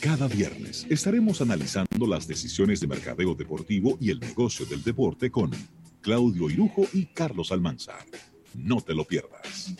Cada viernes estaremos analizando las decisiones de mercadeo deportivo y el negocio del deporte con Claudio Irujo y Carlos Almanzar. No te lo pierdas.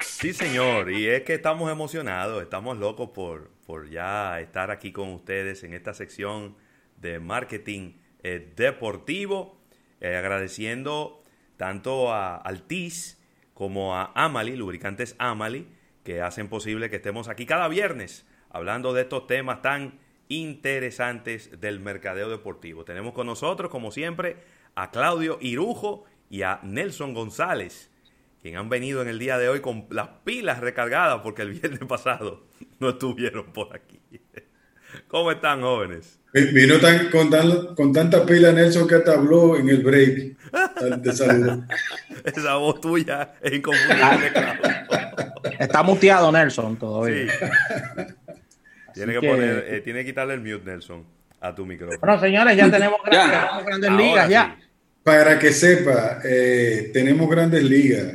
Sí, señor, y es que estamos emocionados, estamos locos por, por ya estar aquí con ustedes en esta sección de marketing eh, deportivo, eh, agradeciendo tanto a Altis como a Amali, lubricantes Amali, que hacen posible que estemos aquí cada viernes hablando de estos temas tan interesantes del mercadeo deportivo. Tenemos con nosotros, como siempre, a Claudio Irujo y a Nelson González, quien han venido en el día de hoy con las pilas recargadas porque el viernes pasado no estuvieron por aquí. ¿Cómo están, jóvenes? Vino tan, con, con, tanta pila Nelson que hasta habló en el break. Te. Esa voz tuya es inconfundible. Está muteado Nelson todavía. Tiene que, poner, eh, tiene que quitarle el mute, Nelson, a tu micrófono. Bueno, señores, ya tenemos grandes, ligas ya. Para que sepa, eh, tenemos grandes ligas.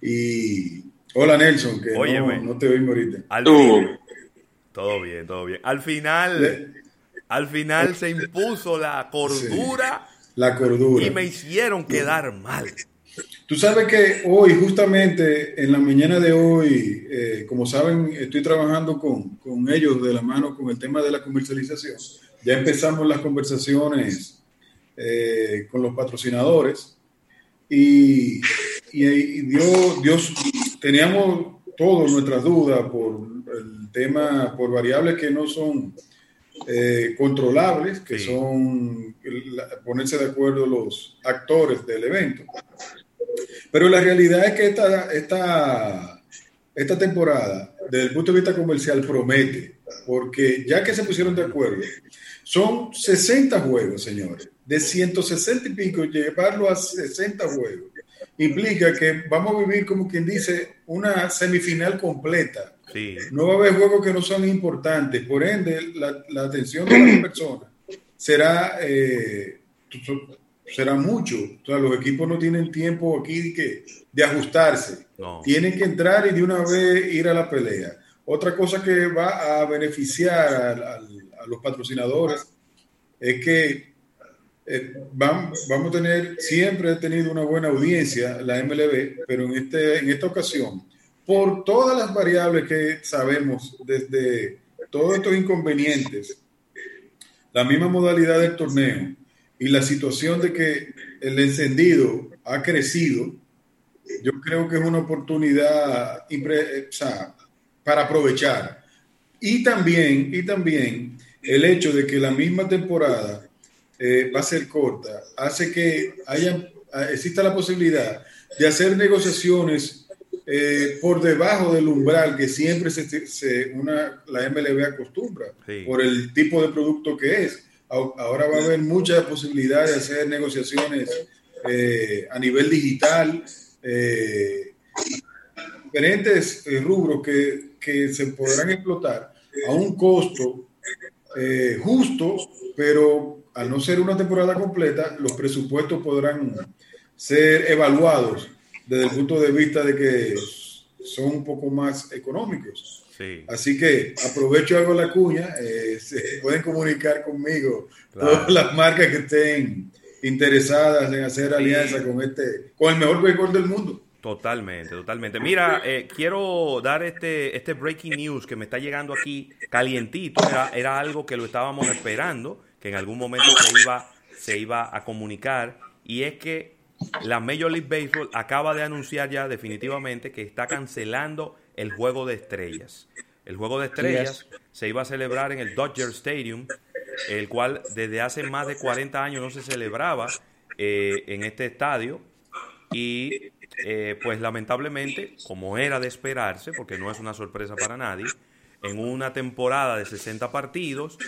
Y hola Nelson, que no, te oímos ahorita. todo bien, todo bien. Al final, al final se impuso la cordura. la cordura. Y me hicieron quedar mal. Tú sabes que hoy, justamente en la mañana de hoy, eh, como saben, estoy trabajando con, con, ellos de la mano con el tema de la comercialización. Ya empezamos las conversaciones eh, con los patrocinadores y, y, Dios, Dios, teníamos todas nuestras dudas por el tema, por variables que no son eh, controlables, que son ponerse de acuerdo los actores del evento. Pero la realidad es que esta, esta, esta temporada, desde el punto de vista comercial, promete, porque ya que se pusieron de acuerdo, son 60 juegos, señores, de 160 y pico, llevarlo a 60 juegos, implica que vamos a vivir, como quien dice, una semifinal completa. No va a haber juegos que no son importantes, por ende, la, atención de las personas será eh, será mucho. O sea, los equipos no tienen tiempo aquí de, de ajustarse. Tienen que entrar y de una vez ir a la pelea. Otra cosa que va a beneficiar a, los patrocinadores es que eh, vamos, vamos a tener, siempre he tenido una buena audiencia la MLB, pero en, este, en esta ocasión, por todas las variables que sabemos, desde todos estos inconvenientes, la misma modalidad del torneo, y la situación de que el encendido ha crecido, yo creo que es una oportunidad para aprovechar. Y también, y también el hecho de que la misma temporada eh, va a ser corta, hace que haya, exista la posibilidad de hacer negociaciones eh, por debajo del umbral que siempre se, una, la MLB acostumbra, por el tipo de producto que es ahora va a haber muchas posibilidades de hacer negociaciones eh, a nivel digital, eh, diferentes eh, rubros que, que, se podrán explotar a un costo justo, pero al no ser una temporada completa, los presupuestos podrán ser evaluados desde el punto de vista de que son un poco más económicos. Así que aprovecho algo la cuña, eh, se pueden comunicar conmigo todas las marcas que estén interesadas en hacer alianza con este, con el mejor béisbol del mundo. Totalmente, totalmente. Mira, eh, quiero dar este, este breaking news que me está llegando aquí calientito. Era, era, algo que lo estábamos esperando, que en algún momento se iba, se iba a comunicar. Y es que la Major League Baseball acaba de anunciar ya definitivamente que está cancelando el Juego de Estrellas. El Juego de Estrellas se iba a celebrar en el Dodger Stadium, el cual desde hace más de 40 años no se celebraba eh, en este estadio. Y eh, pues lamentablemente, como era de esperarse, porque no es una sorpresa para nadie, en una temporada de 60 partidos,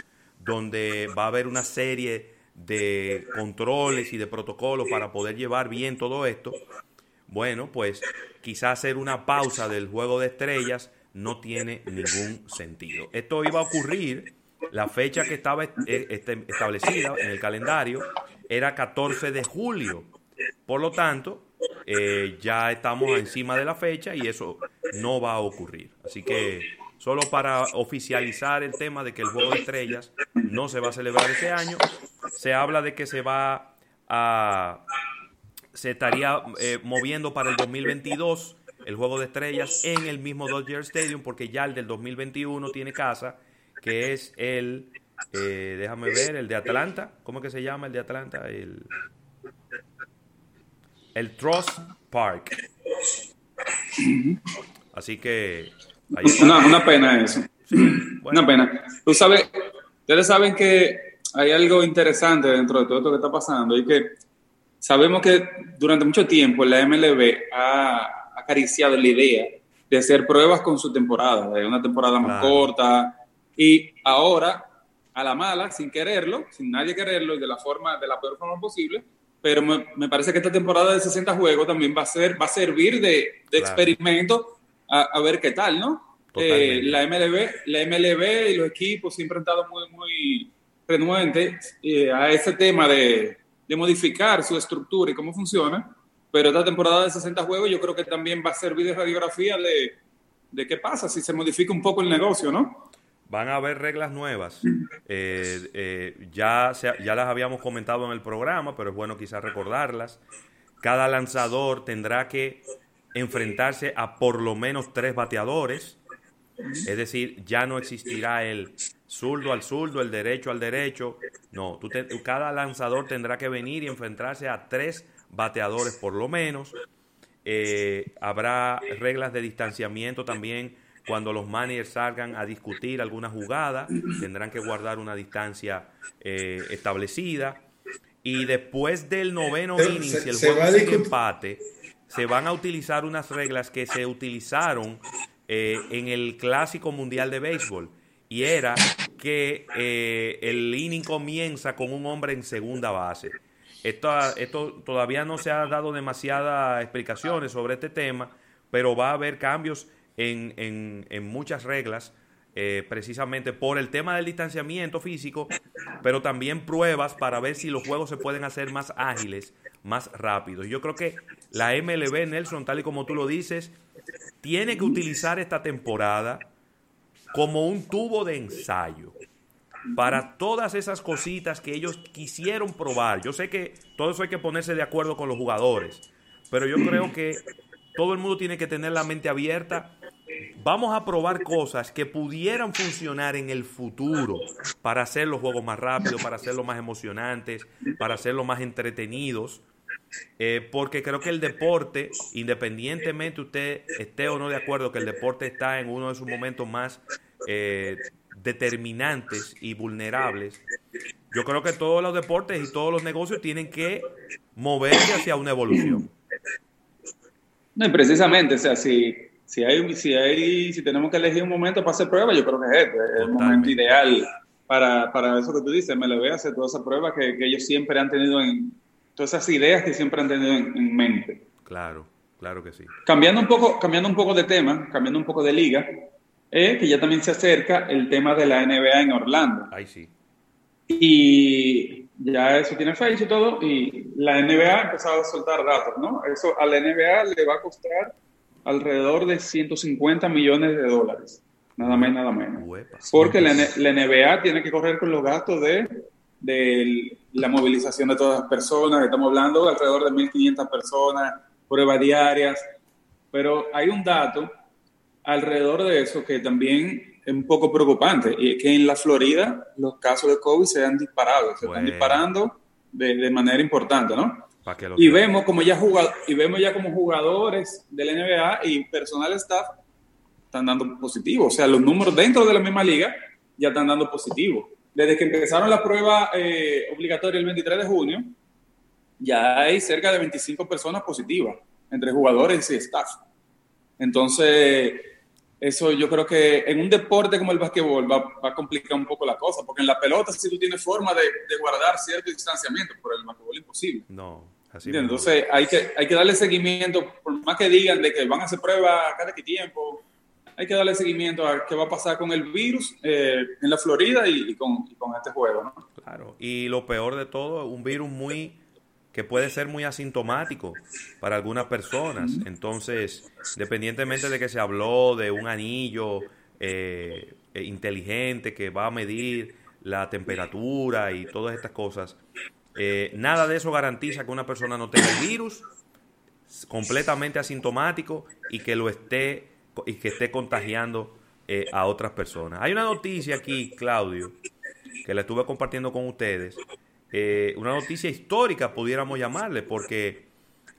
donde va a haber una serie de controles y de protocolos para poder llevar bien todo esto, bueno, pues quizás hacer una pausa del juego de estrellas no tiene ningún sentido. Esto iba a ocurrir, la fecha que estaba eh, este, establecida en el calendario era 14 de julio. Por lo tanto, eh, ya estamos encima de la fecha y eso no va a ocurrir. Así que solo para oficializar el tema de que el Juego de Estrellas no se va a celebrar este año, se habla de que se va a se estaría eh, moviendo para el 2022 el Juego de Estrellas en el mismo Dodger Stadium porque ya el del 2021 tiene casa, que es el, eh, déjame ver, el de Atlanta. ¿Cómo es que se llama el de Atlanta? El, el Trust Park. Así que... una, pena eso. Una pena. Tú sabes, ustedes saben que hay algo interesante dentro de todo esto que está pasando y que sabemos que durante mucho tiempo la MLB ha acariciado la idea de hacer pruebas con su temporada, de una temporada más corta, y ahora, a la mala, sin quererlo, sin nadie quererlo, y de la forma, de la peor forma posible, pero me, parece que esta temporada de 60 juegos también va a ser, va a servir de, experimento a, ver qué tal, ¿no? Eh, la MLB, la MLB y los equipos siempre han estado muy, muy renuentes eh, a ese tema de, de modificar su estructura y cómo funciona, pero esta temporada de 60 juegos yo creo que también va a servir de radiografía de, de qué pasa si se modifica un poco el negocio, ¿no? Van a haber reglas nuevas. Eh, eh, ya, ya las habíamos comentado en el programa, pero es bueno quizás recordarlas. Cada lanzador tendrá que enfrentarse a por lo menos tres bateadores. Es decir, ya no existirá el zurdo al zurdo, el derecho al derecho. No, tú cada lanzador tendrá que venir y enfrentarse a tres bateadores por lo menos. Eh, habrá reglas de distanciamiento también cuando los managers salgan a discutir alguna jugada, tendrán que guardar una distancia eh, establecida. Y después del noveno inning, si el juego es empate, se van a utilizar unas reglas que se utilizaron eh, en el Clásico Mundial de Béisbol. Y era que el inning comienza con un hombre en segunda base. Esto, esto todavía no se ha dado demasiadas explicaciones sobre este tema, pero va a haber cambios en, en, muchas reglas, eh, precisamente por el tema del distanciamiento físico, pero también pruebas para ver si los juegos se pueden hacer más ágiles, más rápidos. Yo creo que la MLB, Nelson, tal y como tú lo dices, tiene que utilizar esta temporada como un tubo de ensayo para todas esas cositas que ellos quisieron probar. Yo sé que todo eso hay que ponerse de acuerdo con los jugadores, pero yo creo que todo el mundo tiene que tener la mente abierta. Vamos a probar cosas que pudieran funcionar en el futuro para hacer los juegos más rápidos, para hacerlos más emocionantes, para hacerlos más entretenidos. Eh, porque creo que el deporte, independientemente usted esté o no de acuerdo que el deporte está en uno de sus momentos más eh, determinantes y vulnerables, yo creo que todos los deportes y todos los negocios tienen que moverse hacia una evolución. No, precisamente, o sea, si, si, hay, si, hay, si tenemos que elegir un momento para hacer pruebas, yo creo que es este, es el momento ideal para, para, eso que tú dices, me lo voy a hacer todas esas pruebas que, que, ellos siempre han tenido en, todas esas ideas que siempre han tenido en, en, mente. Claro, claro que sí. Cambiando un poco, cambiando un poco de tema, cambiando un poco de liga, eh, que ya también se acerca el tema de la NBA en Orlando. Ahí sí. Y ya eso tiene fecha y todo, y la NBA ha empezado a soltar datos, ¿no? Eso a la NBA le va a costar alrededor de 150 millones de dólares, nada más y nada menos. Porque la, NBA tiene que correr con los gastos de, de la movilización de todas las personas, estamos hablando de alrededor de 1.500 personas, pruebas diarias, pero hay un dato alrededor de eso que también es un poco preocupante, y es que en la Florida los casos de COVID se han disparado, se están disparando de, manera importante, ¿no? Y vemos, como ya jugado, y vemos ya como jugadores del NBA y personal staff están dando positivo, o sea, los números dentro de la misma liga ya están dando positivo. Desde que empezaron la prueba eh, obligatoria el 23 de junio, ya hay cerca de 25 personas positivas entre jugadores y staff. Entonces, eso yo creo que en un deporte como el básquetbol va, a complicar un poco la cosa, porque en la pelota si tú tienes forma de, guardar cierto distanciamiento, por el básquetbol imposible. No, así Entonces hay que, hay que darle seguimiento, por más que digan de que van a hacer pruebas cada qué tiempo, hay que darle seguimiento a qué va a pasar con el virus eh, en la Florida y, con, y, con, este juego, ¿no? Claro, y lo peor de todo, un virus muy que puede ser muy asintomático para algunas personas. Entonces, independientemente de que se habló de un anillo eh, eh, inteligente que va a medir la temperatura y todas estas cosas, eh, nada de eso garantiza que una persona no tenga el virus completamente asintomático y que lo esté y que esté contagiando a otras personas. Hay una noticia aquí, Claudio, que la estuve compartiendo con ustedes, eh, una noticia histórica, pudiéramos llamarle, porque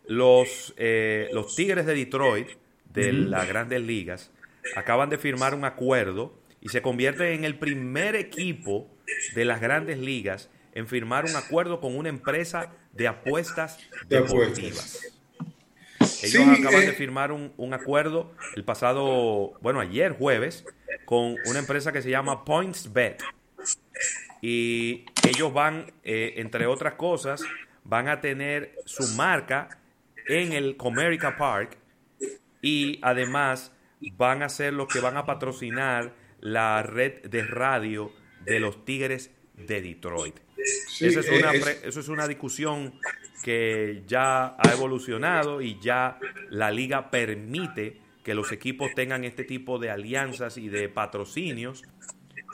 los, eh, los Tigres de Detroit, de las grandes ligas, acaban de firmar un acuerdo y se convierte en el primer equipo de las grandes ligas en firmar un acuerdo con una empresa de apuestas deportivas. Ellos acaban de eh, firmar un, un, acuerdo el pasado, bueno, ayer jueves, con una empresa que se llama PointsBet y ellos van, eh, entre otras cosas, van a tener su marca en el Comerica Park y además van a ser los que van a patrocinar la red de radio de los Tigres de Detroit. es una, eso es una discusión que ya ha evolucionado y ya la liga permite que los equipos tengan este tipo de alianzas y de patrocinios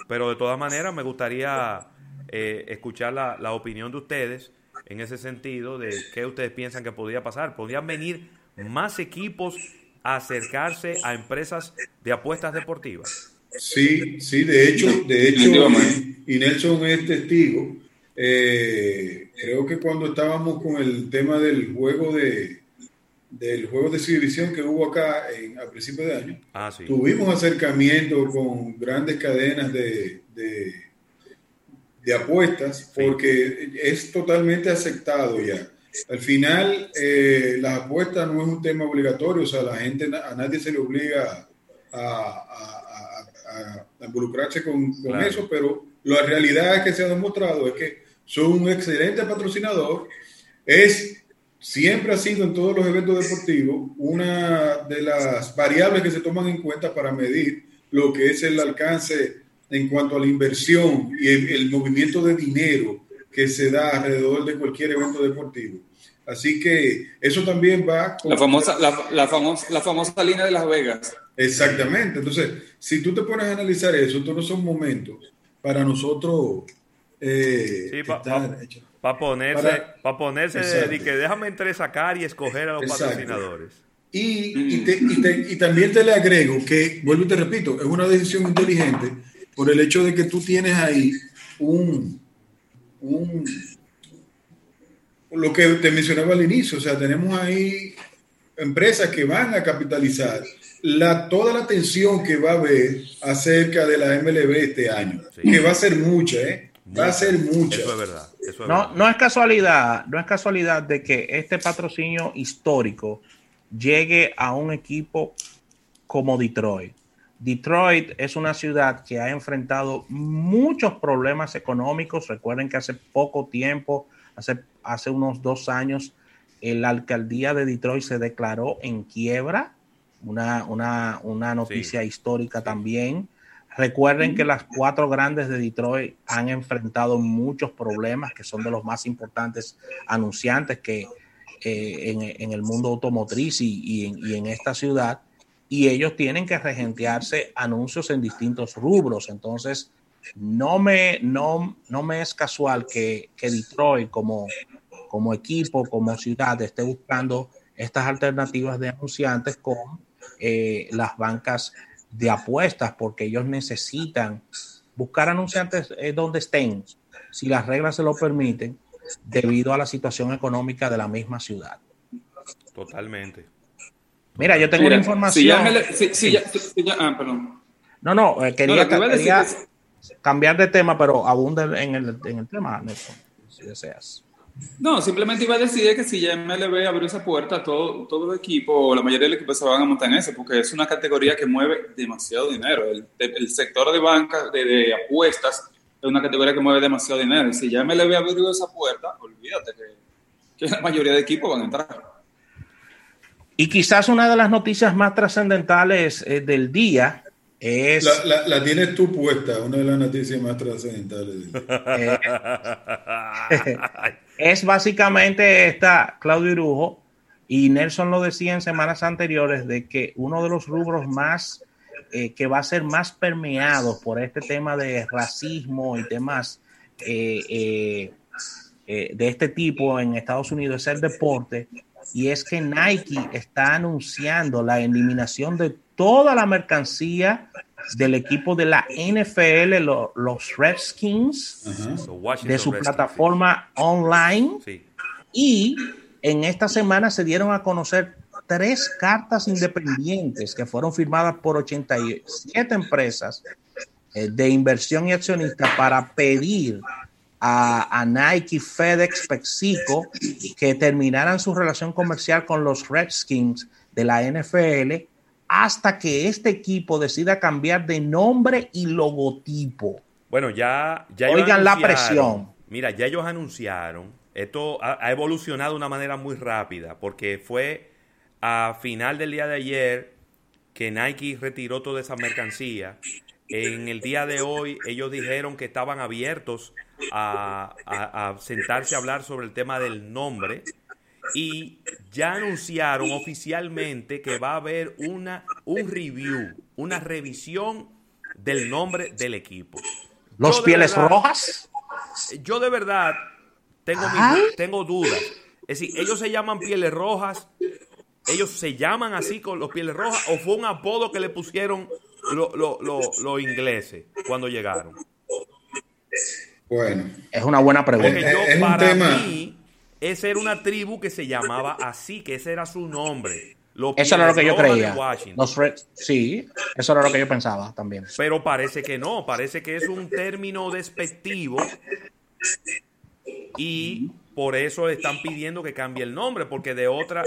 pero de todas maneras me gustaría eh, escuchar la, la, opinión de ustedes en ese sentido de qué ustedes piensan que podría pasar. ¿Podrían venir más equipos a acercarse a empresas de apuestas deportivas? Sí, sí, de hecho, de hecho, y Nelson es testigo. Eh, creo que cuando estábamos con el tema del juego de, del juego de exhibición que hubo acá en, a principios de año, ah, tuvimos acercamiento con grandes cadenas de, de, apuestas porque es totalmente aceptado ya. Al final, eh, las apuestas no es un tema obligatorio, o sea, la gente, a nadie se le obliga a, a, involucrarse con, con eso, pero la realidad que se ha demostrado es que son un excelente patrocinador, es siempre ha sido en todos los eventos deportivos una de las variables que se toman en cuenta para medir lo que es el alcance en cuanto a la inversión y el, movimiento de dinero que se da alrededor de cualquier evento deportivo. Así que eso también va con... La famosa, la, famosa, la famosa línea de Las Vegas. Exactamente. Entonces, si tú te pones a analizar eso, todos son momentos para nosotros eh, sí, para ponerse, para, ponerse de, que déjame entre sacar y escoger a los patrocinadores. Y, y, también te le agrego que, vuelvo y te repito, es una decisión inteligente por el hecho de que tú tienes ahí un, un lo que te mencionaba al inicio, o sea, tenemos ahí empresas que van a capitalizar la, toda la atención que va a haber acerca de la MLB este año, que va a ser mucha, ¿eh? Va a ser mucho. Eso es verdad. no, no es casualidad, no es casualidad de que este patrocinio histórico llegue a un equipo como Detroit. Detroit es una ciudad que ha enfrentado muchos problemas económicos. Recuerden que hace poco tiempo, hace, hace unos dos años, la alcaldía de Detroit se declaró en quiebra. Una, una, una noticia histórica también. Recuerden que las cuatro grandes de Detroit han enfrentado muchos problemas que son de los más importantes anunciantes que eh, en, el mundo automotriz y, en, esta ciudad. Y ellos tienen que regentearse anuncios en distintos rubros. Entonces, no me, no, no me es casual que, Detroit como, como equipo, como ciudad, esté buscando estas alternativas de anunciantes con eh, las bancas de apuestas porque ellos necesitan buscar anunciantes eh, donde estén, si las reglas se lo permiten, debido a la situación económica de la misma ciudad. Totalmente. Mira, yo tengo una información. ah, perdón. No, no, eh, quería, cambiar de tema, pero abunda en el, en el tema, Nelson, si deseas. No, simplemente iba a decir que si ya MLB abrió esa puerta, todo, todo el equipo, o la mayoría del equipo se van a montar en eso, porque es una categoría que mueve demasiado dinero. El, el sector de banca, de, apuestas, es una categoría que mueve demasiado dinero. Y si ya MLB abrió esa puerta, olvídate que, la mayoría de equipos van a entrar. Y quizás una de las noticias más trascendentales eh, del día es... La, la, tienes tú puesta, una de las noticias más trascendentales. es básicamente esta, Claudio Irujo, y Nelson lo decía en semanas anteriores, de que uno de los rubros más eh, que va a ser más permeado por este tema de racismo y temas eh, eh, de este tipo en Estados Unidos es el deporte. Y es que Nike está anunciando la eliminación de toda la mercancía del equipo de la NFL, los Redskins, de su plataforma online. Y en esta semana se dieron a conocer tres cartas independientes que fueron firmadas por 87 empresas eh, de inversión y accionistas para pedir a, a, Nike, FedEx, PepsiCo que terminaran su relación comercial con los Redskins de la NFL hasta que este equipo decida cambiar de nombre y logotipo. Bueno, ya, ya oigan la presión. Mira, ya ellos anunciaron. Esto ha, evolucionado de una manera muy rápida porque fue a final del día de ayer que Nike retiró toda esa mercancía. En el día de hoy ellos dijeron que estaban abiertos a, a sentarse a hablar sobre el tema del nombre y ya anunciaron oficialmente que va a haber una, un review, una revisión del nombre del equipo. ¿Los pieles rojas? Yo de verdad tengo, tengo dudas. Es decir, ellos se llaman pieles rojas, ellos se llaman así con los pieles rojas o fue un apodo que le pusieron los ingleses cuando llegaron. Bueno, es una buena pregunta. es un tema esa era una tribu que se llamaba así, que ese era su nombre. eso era lo que yo creía. sí, eso era lo que yo pensaba también. Pero parece que no, parece que es un término despectivo y por eso le están pidiendo que cambie el nombre, porque de otra,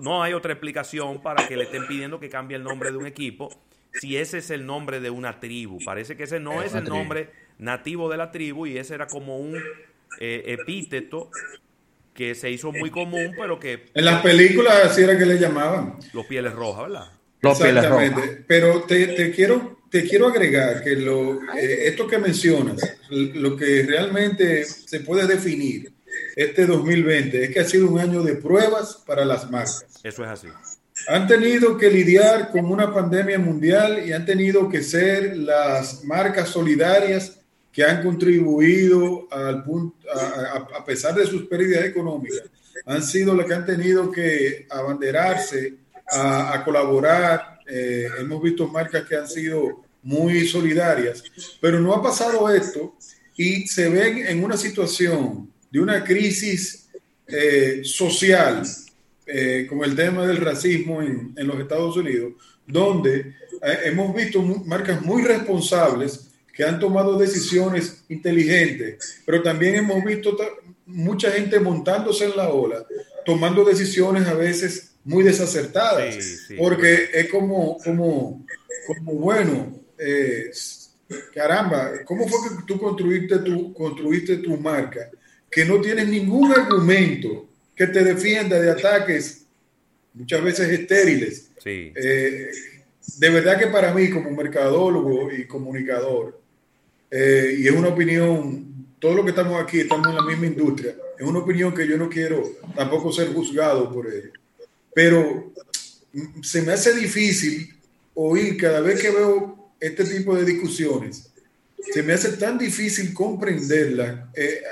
no hay otra explicación para que le estén pidiendo que cambie el nombre de un equipo si ese es el nombre de una tribu. Parece que ese no es, el nombre nativo de la tribu y ese era como un eh, epíteto que se hizo muy común, pero que... En las películas así era que le llamaban. Los pieles rojas, ¿verdad? Los pieles rojas. Pero te, quiero, te quiero agregar que lo, eh, esto que mencionas, lo que realmente se puede definir este 2020 es que ha sido un año de pruebas para las marcas. Eso es así. Han tenido que lidiar con una pandemia mundial y han tenido que ser las marcas solidarias que han contribuido al punto, a, pesar de sus pérdidas económicas, han sido las que han tenido que abanderarse a, colaborar. Eh, hemos visto marcas que han sido muy solidarias, pero no ha pasado esto y se ven en una situación de una crisis eh, social, eh, como el tema del racismo en, en los Estados Unidos, donde hemos visto marcas muy responsables que han tomado decisiones inteligentes, pero también hemos visto mucha gente montándose en la ola, tomando decisiones a veces muy desacertadas, porque es como, como, como bueno, eh, caramba, ¿cómo fue que tú construiste tu, construiste tu marca? Que no tienes ningún argumento que te defienda de ataques muchas veces estériles. Eh, de verdad que para mí como mercadólogo y comunicador, eh, y es una opinión, todo lo que estamos aquí estamos en la misma industria, es una opinión que yo no quiero tampoco ser juzgado por ella, pero se me hace difícil oír cada vez que veo este tipo de discusiones, se me hace tan difícil comprenderla eh,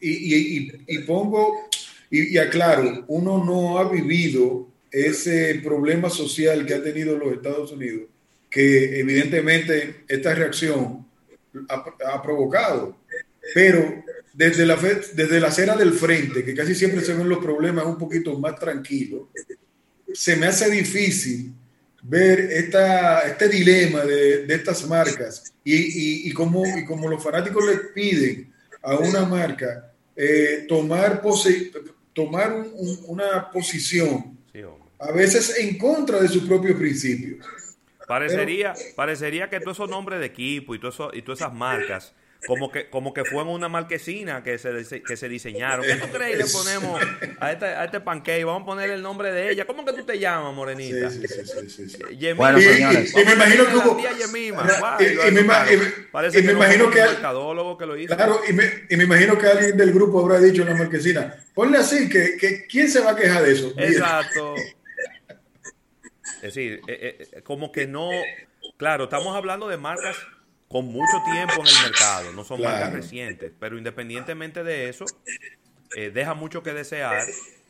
y, pongo y, y aclaro, uno no ha vivido ese problema social que ha tenido los Estados Unidos, que evidentemente esta reacción ha, provocado. Pero desde la, desde la acera del frente, que casi siempre se ven los problemas un poquito más tranquilos, se me hace difícil ver esta, este dilema de, de estas marcas y, y, y, como, y como los fanáticos les piden a una marca eh, tomar, pose, tomar una posición a veces en contra de sus propios principios. Parecería, parecería que todos esos nombres de equipo y, todo eso, y todas esas marcas como que, como que fue en una marquesina que se, que se diseñaron. ¿Qué tú crees? Le ponemos a este, a este pancake, vamos a poner el nombre de ella. ¿Cómo que tú te llamas, morenita? Sí, sí, sí, sí, sí. Yemima. Bueno, señores. Y, me imagino que hubo... Yemima. y, me, Parece que imagino que... Un que lo hizo. Claro, y me, y me imagino que alguien del grupo habrá dicho en la marquesina, ponle así, que, que ¿quién se va a quejar de eso? Exacto. Es decir, eh, eh, como que no... Claro, estamos hablando de marcas con mucho tiempo en el mercado, no son marcas recientes, pero independientemente de eso, eh, deja mucho que desear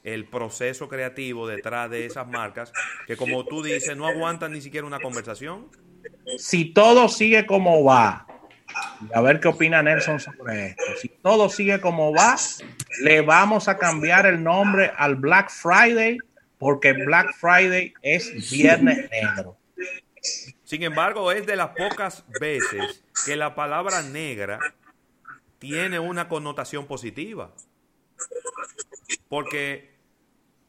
el proceso creativo detrás de esas marcas que como tú dices no aguantan ni siquiera una conversación. Si todo sigue como va, a ver qué opina Nelson sobre esto, si todo sigue como va, le vamos a cambiar el nombre al Black Friday porque Black Friday es Viernes Negro. Sin embargo, es de las pocas veces que la palabra negra tiene una connotación positiva. Porque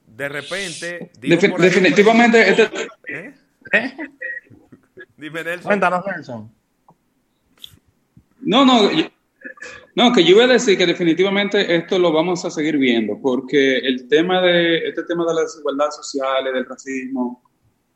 de repente... definitivamente... Este... ¿Eh? ¿Eh? Dime, Nelson. Cuéntanos, Nelson. No, no, no, que yo iba a decir que definitivamente esto lo vamos a seguir viendo, porque el tema de, este tema de las desigualdades sociales, del racismo,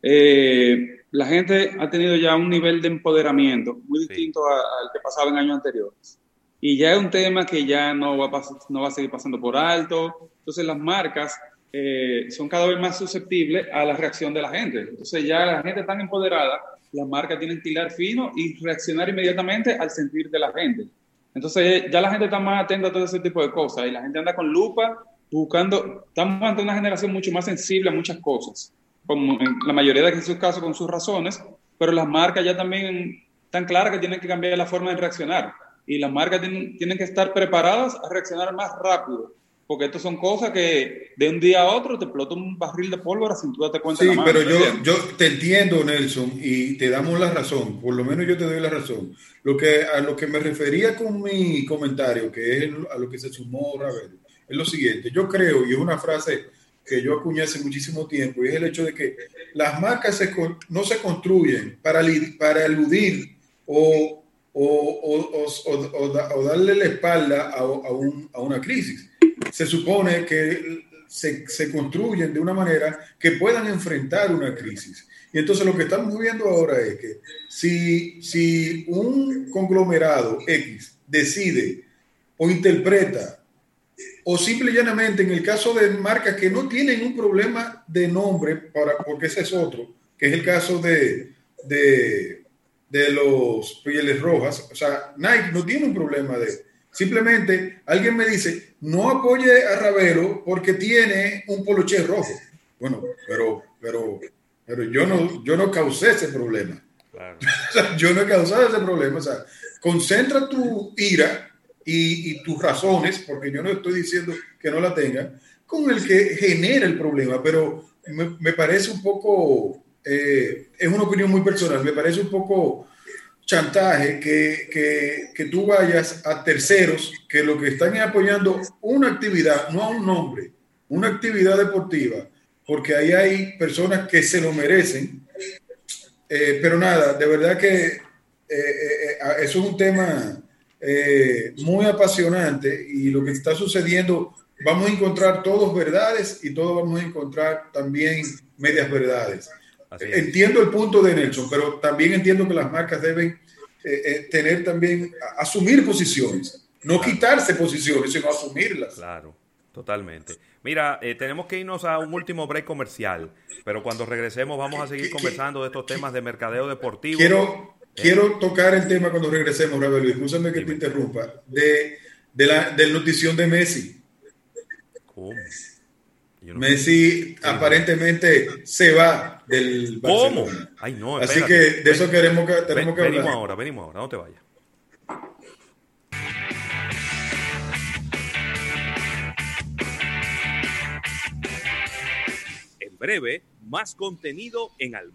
eh, la gente ha tenido ya un nivel de empoderamiento muy distinto al que pasaba en años anteriores. Y ya es un tema que ya no va a, no va a seguir pasando por alto. Entonces las marcas eh, son cada vez más susceptibles a la reacción de la gente. Entonces ya la gente tan empoderada, las marcas tienen que hilar fino y reaccionar inmediatamente al sentir de la gente. Entonces ya la gente está más atenta a todo ese tipo de cosas y la gente anda con lupa buscando, estamos ante una generación mucho más sensible a muchas cosas como en la mayoría de sus casos con sus razones, pero las marcas ya también están claras que tienen que cambiar la forma de reaccionar y las marcas tienen, tienen que estar preparadas a reaccionar más rápido, porque esto son cosas que de un día a otro te explota un barril de pólvora sin tú darte cuenta. Sí, pero yo, yo te entiendo, Nelson, y te damos la razón, por lo menos yo te doy la razón. Lo que, a lo que me refería con mi comentario, que es a lo que se sumó Ravel, es lo siguiente, yo creo, y es una frase que yo acuñé hace muchísimo tiempo, y es el hecho de que las marcas no se construyen para, para eludir o, o, o, darle la espalda a, a, una crisis. Se supone que se, se, construyen de una manera que puedan enfrentar una crisis. Y entonces lo que estamos viendo ahora es que si, si un conglomerado X decide o interpreta o simple y llanamente en el caso de marcas que no tienen un problema de nombre, para, porque ese es otro, que es el caso de, de, de los pieles rojas, o sea, Nike no tiene un problema de... Simplemente alguien me dice, no apoye a Ravelo porque tiene un poloche rojo. Bueno, pero, pero, pero yo no, yo no causé ese problema. yo no he causado ese problema. O sea, concentra tu ira y, tus razones, porque yo no estoy diciendo que no la tengan, con el que genera el problema, pero me, parece un poco, eh, es una opinión muy personal, me parece un poco chantaje que, que, que, tú vayas a terceros que lo que están apoyando una actividad, no a un nombre, una actividad deportiva, porque ahí hay personas que se lo merecen. Eh, pero nada, de verdad que eh, eso es un tema eh, muy apasionante y lo que está sucediendo, vamos a encontrar todos verdades y todos vamos a encontrar también medias verdades. Entiendo el punto de Nelson, pero también entiendo que las marcas deben eh, eh, tener también, asumir posiciones, no quitarse posiciones, sino asumirlas. Claro, totalmente. Mira, tenemos que irnos a un último break comercial, pero cuando regresemos vamos a seguir conversando de estos temas de mercadeo deportivo. Quiero, Quiero tocar el tema cuando regresemos, Rabelo, escúchame que te interrumpa, de, de la del notición de Messi. ¿Cómo? Messi aparentemente se va del ¿Cómo? Ay, no, Así que de eso queremos que, tenemos que hablar. Venimos ahora, venimos ahora, no te vayas. En breve, más contenido en almuerzo.